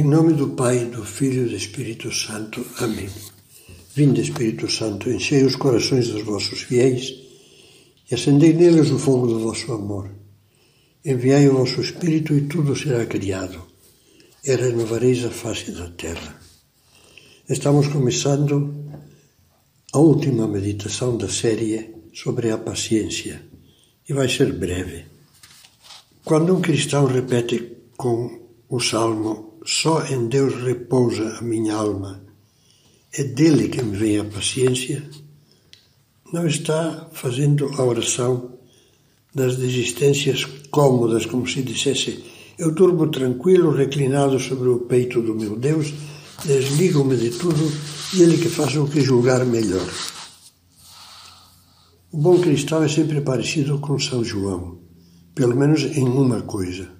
Em nome do Pai, do Filho e do Espírito Santo. Amém. Vinde, Espírito Santo, enchei os corações dos vossos fiéis e acendei neles o fogo do vosso amor. Enviai o vosso Espírito e tudo será criado, e renovareis a face da terra. Estamos começando a última meditação da série sobre a paciência e vai ser breve. Quando um cristão repete com o salmo só em Deus repousa a minha alma, é dele que me vem a paciência, não está fazendo a oração das desistências cômodas, como se dissesse: Eu durmo tranquilo, reclinado sobre o peito do meu Deus, desligo-me de tudo e ele que faça o que julgar melhor. O bom cristão é sempre parecido com São João, pelo menos em uma coisa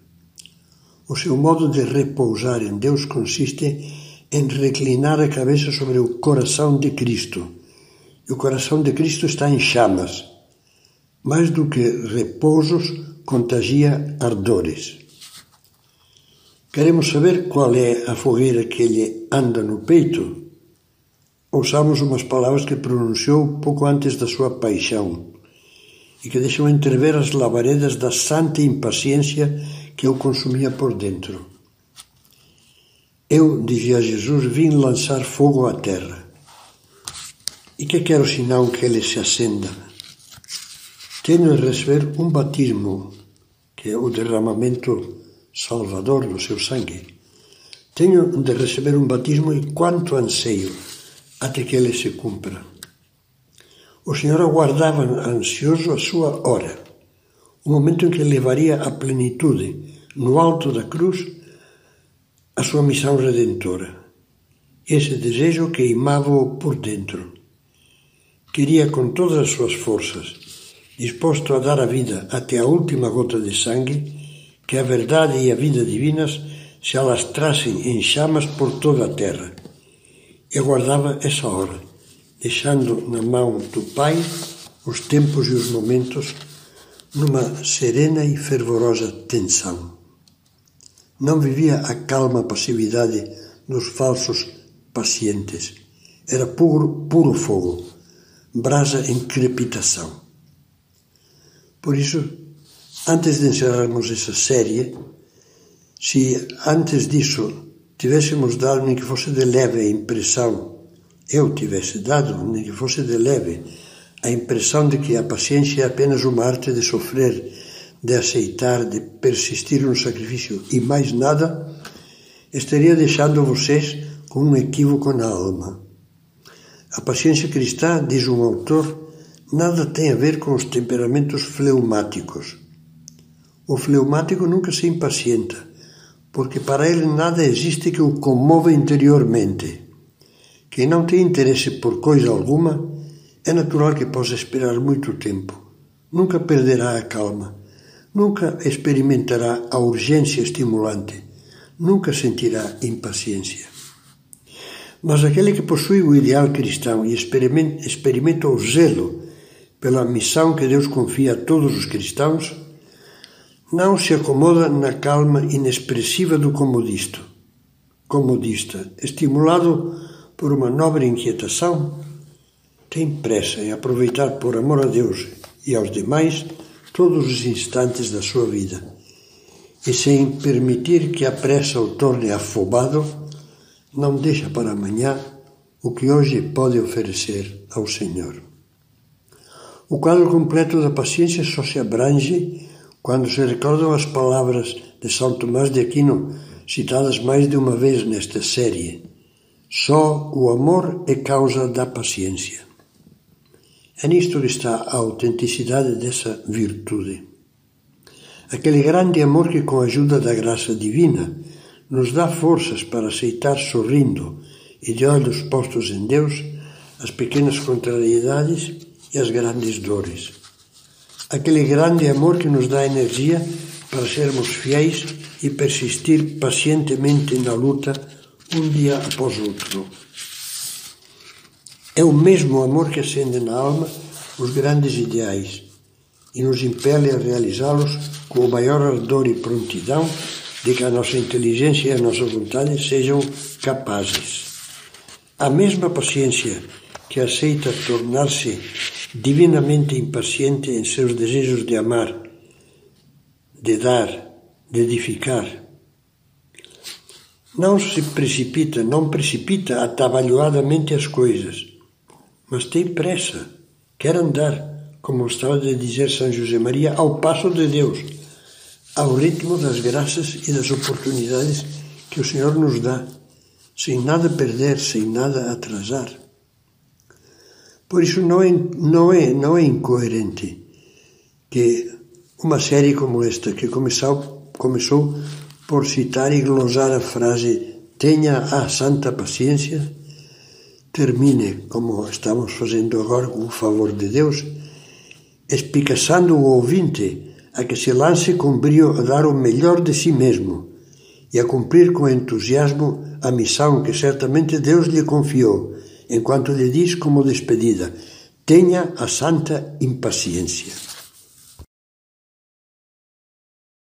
o seu modo de repousar em Deus consiste em reclinar a cabeça sobre o coração de Cristo. E o coração de Cristo está em chamas. Mais do que repousos, contagia ardores. Queremos saber qual é a fogueira que lhe anda no peito? Ouçamos umas palavras que pronunciou pouco antes da sua paixão e que deixam entrever as lavaredas da santa impaciência que eu consumia por dentro. Eu, dizia Jesus, vim lançar fogo à terra. E que quero senão que ele se acenda? Tenho de receber um batismo, que é o derramamento salvador do seu sangue. Tenho de receber um batismo e quanto anseio até que ele se cumpra. O Senhor aguardava ansioso a sua hora o momento em que levaria à plenitude, no alto da cruz, a sua missão redentora. Esse desejo queimava-o por dentro. Queria com todas as suas forças, disposto a dar a vida até a última gota de sangue, que a verdade e a vida divinas se alastrassem em chamas por toda a terra. E aguardava essa hora, deixando na mão do Pai os tempos e os momentos numa serena e fervorosa tensão. Não vivia a calma passividade dos falsos pacientes. Era puro, puro fogo, brasa em crepitação. Por isso, antes de encerrarmos essa série, se antes disso tivéssemos dado nem que fosse de leve a impressão, eu tivesse dado nem que fosse de leve a impressão de que a paciência é apenas uma arte de sofrer, de aceitar, de persistir no sacrifício e mais nada, estaria deixando vocês com um equívoco na alma. A paciência cristã, diz um autor, nada tem a ver com os temperamentos fleumáticos. O fleumático nunca se impacienta, porque para ele nada existe que o comova interiormente. Quem não tem interesse por coisa alguma é natural que possa esperar muito tempo. Nunca perderá a calma. Nunca experimentará a urgência estimulante. Nunca sentirá impaciência. Mas aquele que possui o ideal cristão e experimenta o zelo pela missão que Deus confia a todos os cristãos, não se acomoda na calma inexpressiva do comodista. Comodista, estimulado por uma nobre inquietação, tem pressa em aproveitar por amor a Deus e aos demais todos os instantes da sua vida. E sem permitir que a pressa o torne afobado, não deixa para amanhã o que hoje pode oferecer ao Senhor. O quadro completo da paciência só se abrange quando se recordam as palavras de São Tomás de Aquino, citadas mais de uma vez nesta série. Só o amor é causa da paciência. É nisto que está a autenticidade dessa virtude. Aquele grande amor que, com a ajuda da graça divina, nos dá forças para aceitar sorrindo e de olhos postos em Deus as pequenas contrariedades e as grandes dores. Aquele grande amor que nos dá energia para sermos fiéis e persistir pacientemente na luta um dia após outro. É o mesmo amor que acende na alma os grandes ideais e nos impele a realizá-los com o maior ardor e prontidão de que a nossa inteligência e a nossa vontade sejam capazes. A mesma paciência que aceita tornar-se divinamente impaciente em seus desejos de amar, de dar, de edificar. Não se precipita, não precipita atabalhoadamente as coisas, mas tem pressa, quer andar, como estava de dizer São José Maria, ao passo de Deus, ao ritmo das graças e das oportunidades que o Senhor nos dá sem nada perder, sem nada atrasar. Por isso não é, não é, não é incoerente que uma série como esta, que começou, começou por citar e glosar a frase tenha a santa paciência, termine, como estamos fazendo agora com o favor de Deus, espicaçando o ouvinte a que se lance com brio a dar o melhor de si mesmo e a cumprir com entusiasmo a missão que certamente Deus lhe confiou, enquanto lhe diz como despedida: tenha a santa impaciência.